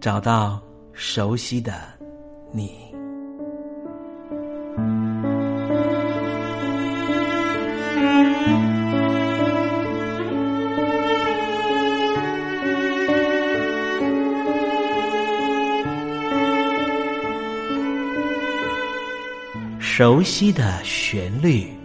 找到熟悉的你，熟悉的旋律。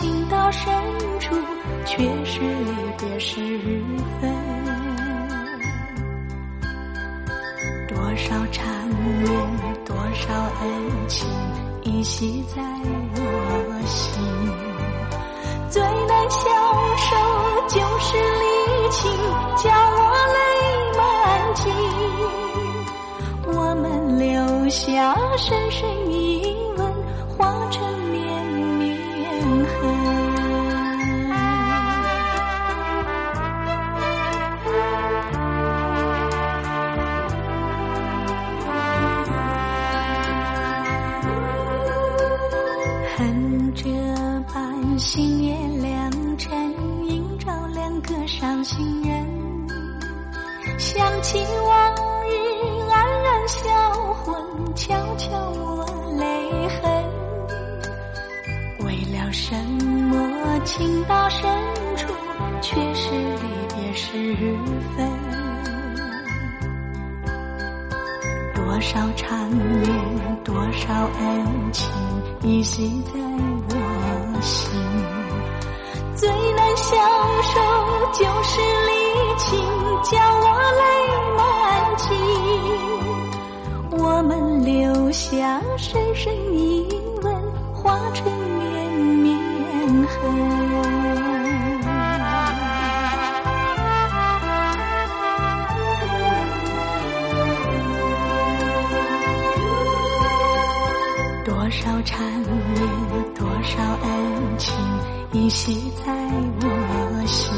情到深处却是离别时分多少缠绵多少恩情依稀在我心最难消受就是离情叫我泪满襟。我们留下深深伤心人想起往日黯然销魂悄悄抹泪痕为了什么情到深处却是离别时分多少缠绵多少恩情依稀在就是离情，叫我泪满襟。我们留下深深一吻，化成绵绵恨。多少缠绵，多少恩情，依稀在我心。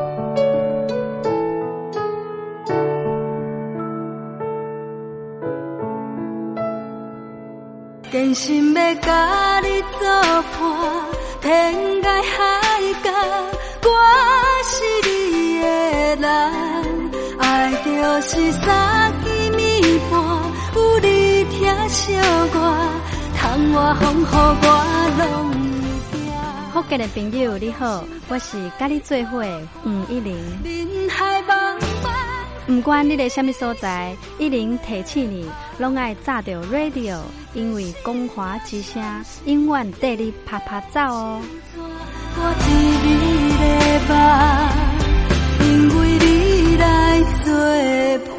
真心要甲你作伴，天涯海角，我是你的人。爱就是三更暝半，有你疼惜我，窗外风雨我拢。福建的朋友你好，我是甲你做伙吴一玲。人海茫茫。不管你在什么所在，一玲提起你，拢爱炸着 radio，因为光华之声永远带你啪啪走哦。我一日的梦，因为你来作伴。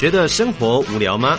觉得生活无聊吗？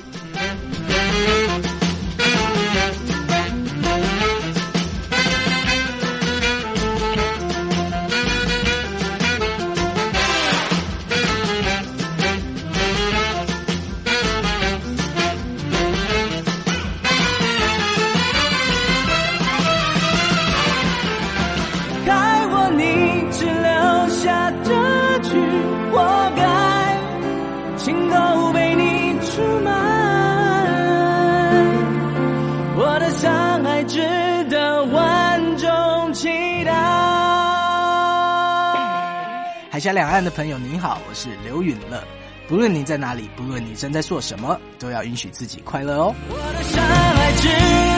峡两岸的朋友，您好，我是刘允乐。不论你在哪里，不论你正在做什么，都要允许自己快乐哦。我的山海值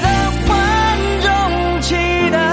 得万众期待。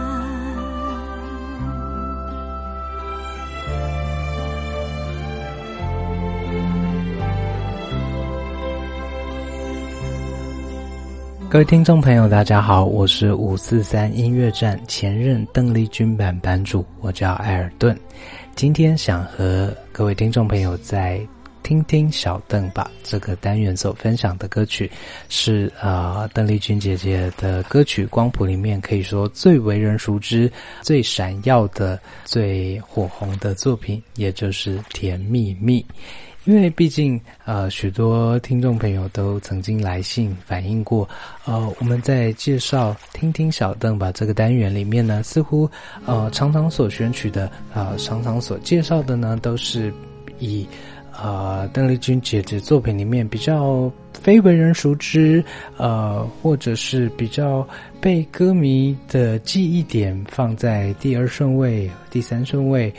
各位听众朋友，大家好，我是五四三音乐站前任邓丽君版版主，我叫艾尔顿。今天想和各位听众朋友在。听听小邓吧，这个单元所分享的歌曲是啊，邓丽君姐姐的歌曲光谱里面可以说最为人熟知、最闪耀的、最火红的作品，也就是《甜蜜蜜》。因为毕竟呃，许多听众朋友都曾经来信反映过，呃，我们在介绍《听听小邓吧》这个单元里面呢，似乎呃，常常所选取的啊，常常所介绍的呢，都是以。啊，邓丽君姐姐作品里面比较非为人熟知，呃，或者是比较被歌迷的记忆点放在第二顺位、第三顺位，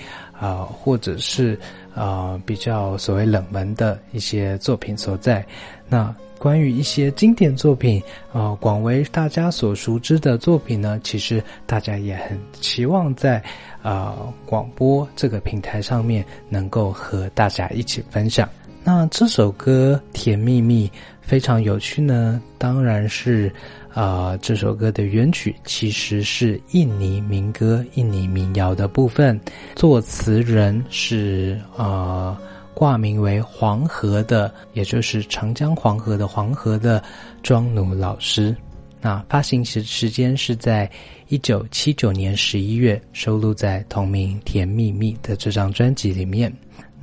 啊，或者是啊比较所谓冷门的一些作品所在。那关于一些经典作品啊，广为大家所熟知的作品呢，其实大家也很期望在。啊，广播这个平台上面能够和大家一起分享。那这首歌《甜蜜蜜》非常有趣呢，当然是啊，这首歌的原曲其实是印尼民歌、印尼民谣的部分，作词人是啊，挂名为黄河的，也就是长江黄河的黄河的庄奴老师。那发行时时间是在一九七九年十一月，收录在同名《甜蜜蜜》的这张专辑里面。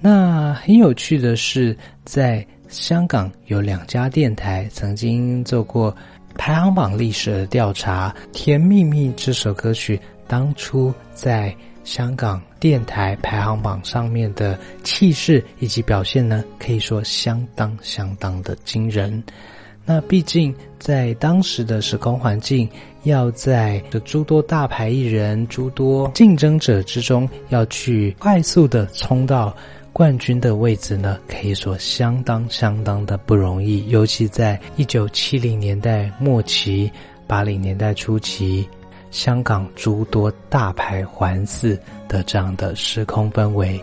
那很有趣的是，在香港有两家电台曾经做过排行榜历史的调查，《甜蜜蜜》这首歌曲当初在香港电台排行榜上面的气势以及表现呢，可以说相当相当的惊人。那毕竟在当时的时空环境，要在这诸多大牌艺人、诸多竞争者之中，要去快速的冲到冠军的位置呢，可以说相当相当的不容易。尤其在一九七零年代末期、八零年代初期，香港诸多大牌环伺的这样的时空氛围。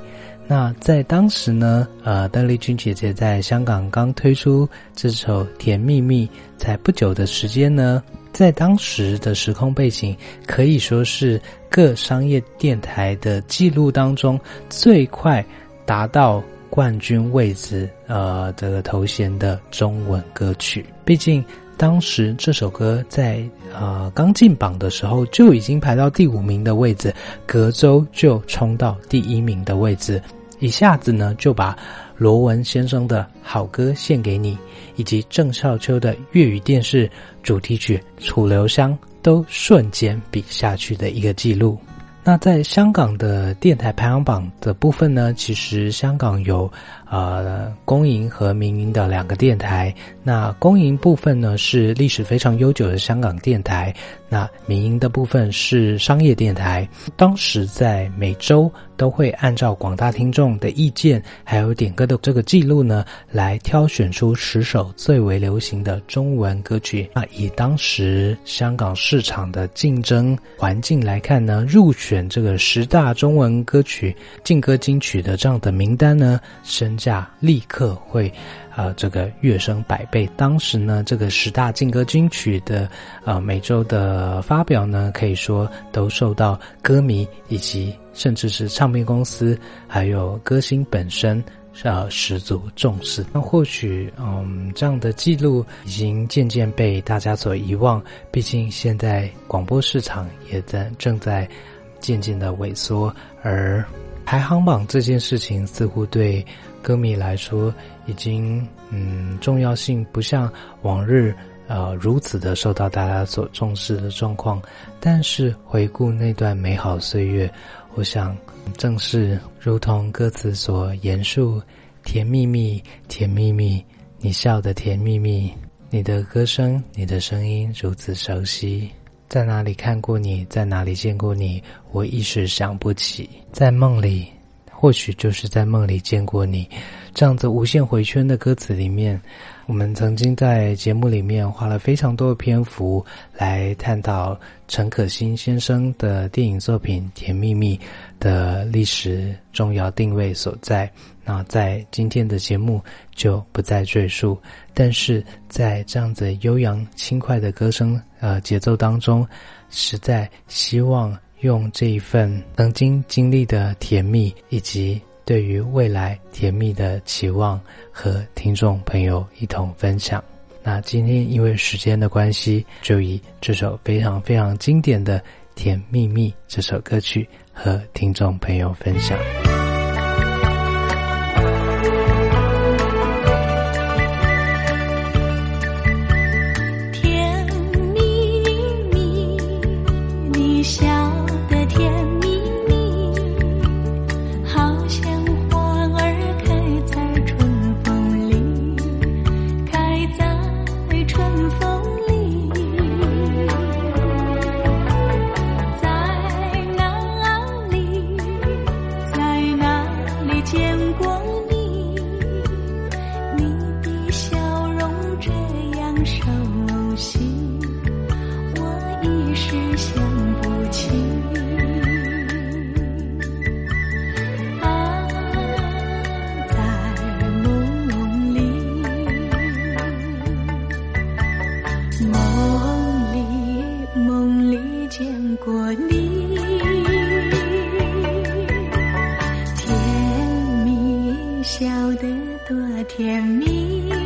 那在当时呢，呃，邓丽君姐姐在香港刚推出这首《甜蜜蜜》才不久的时间呢，在当时的时空背景，可以说是各商业电台的记录当中最快达到冠军位置呃这个头衔的中文歌曲。毕竟当时这首歌在呃刚进榜的时候就已经排到第五名的位置，隔周就冲到第一名的位置，一下子呢就把罗文先生的好歌献给你，以及郑少秋的粤语电视主题曲《楚留香》。都瞬间比下去的一个记录。那在香港的电台排行榜的部分呢，其实香港有。呃，公营和民营的两个电台。那公营部分呢是历史非常悠久的香港电台，那民营的部分是商业电台。当时在每周都会按照广大听众的意见，还有点歌的这个记录呢，来挑选出十首最为流行的中文歌曲。那以当时香港市场的竞争环境来看呢，入选这个十大中文歌曲劲歌金曲的这样的名单呢，价立刻会，呃，这个跃升百倍。当时呢，这个十大劲歌金曲的呃每周的发表呢，可以说都受到歌迷以及甚至是唱片公司还有歌星本身呃十足重视。那或许嗯这样的记录已经渐渐被大家所遗忘。毕竟现在广播市场也在正在渐渐的萎缩，而排行榜这件事情似乎对。歌迷来说，已经嗯重要性不像往日呃如此的受到大家所重视的状况。但是回顾那段美好岁月，我想正是如同歌词所言述：甜蜜蜜，甜蜜蜜，你笑的甜蜜蜜，你的歌声，你的声音如此熟悉，在哪里看过你，在哪里见过你，我一时想不起，在梦里。或许就是在梦里见过你，这样子无限回圈的歌词里面，我们曾经在节目里面花了非常多的篇幅来探讨陈可辛先生的电影作品《甜蜜蜜》的历史重要定位所在。那在今天的节目就不再赘述，但是在这样子悠扬轻快的歌声呃节奏当中，实在希望。用这一份曾经经历的甜蜜，以及对于未来甜蜜的期望，和听众朋友一同分享。那今天因为时间的关系，就以这首非常非常经典的《甜蜜蜜》这首歌曲和听众朋友分享。笑得多甜蜜。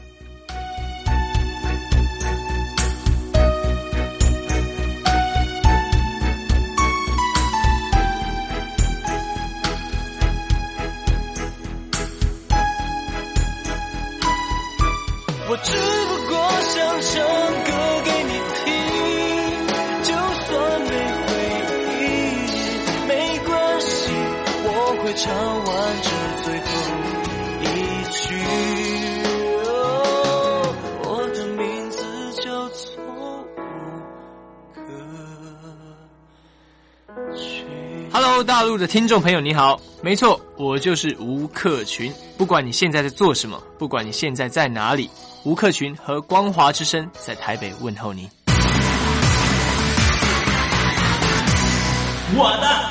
大陆的听众朋友，你好，没错，我就是吴克群。不管你现在在做什么，不管你现在在哪里，吴克群和光华之声在台北问候你。我的看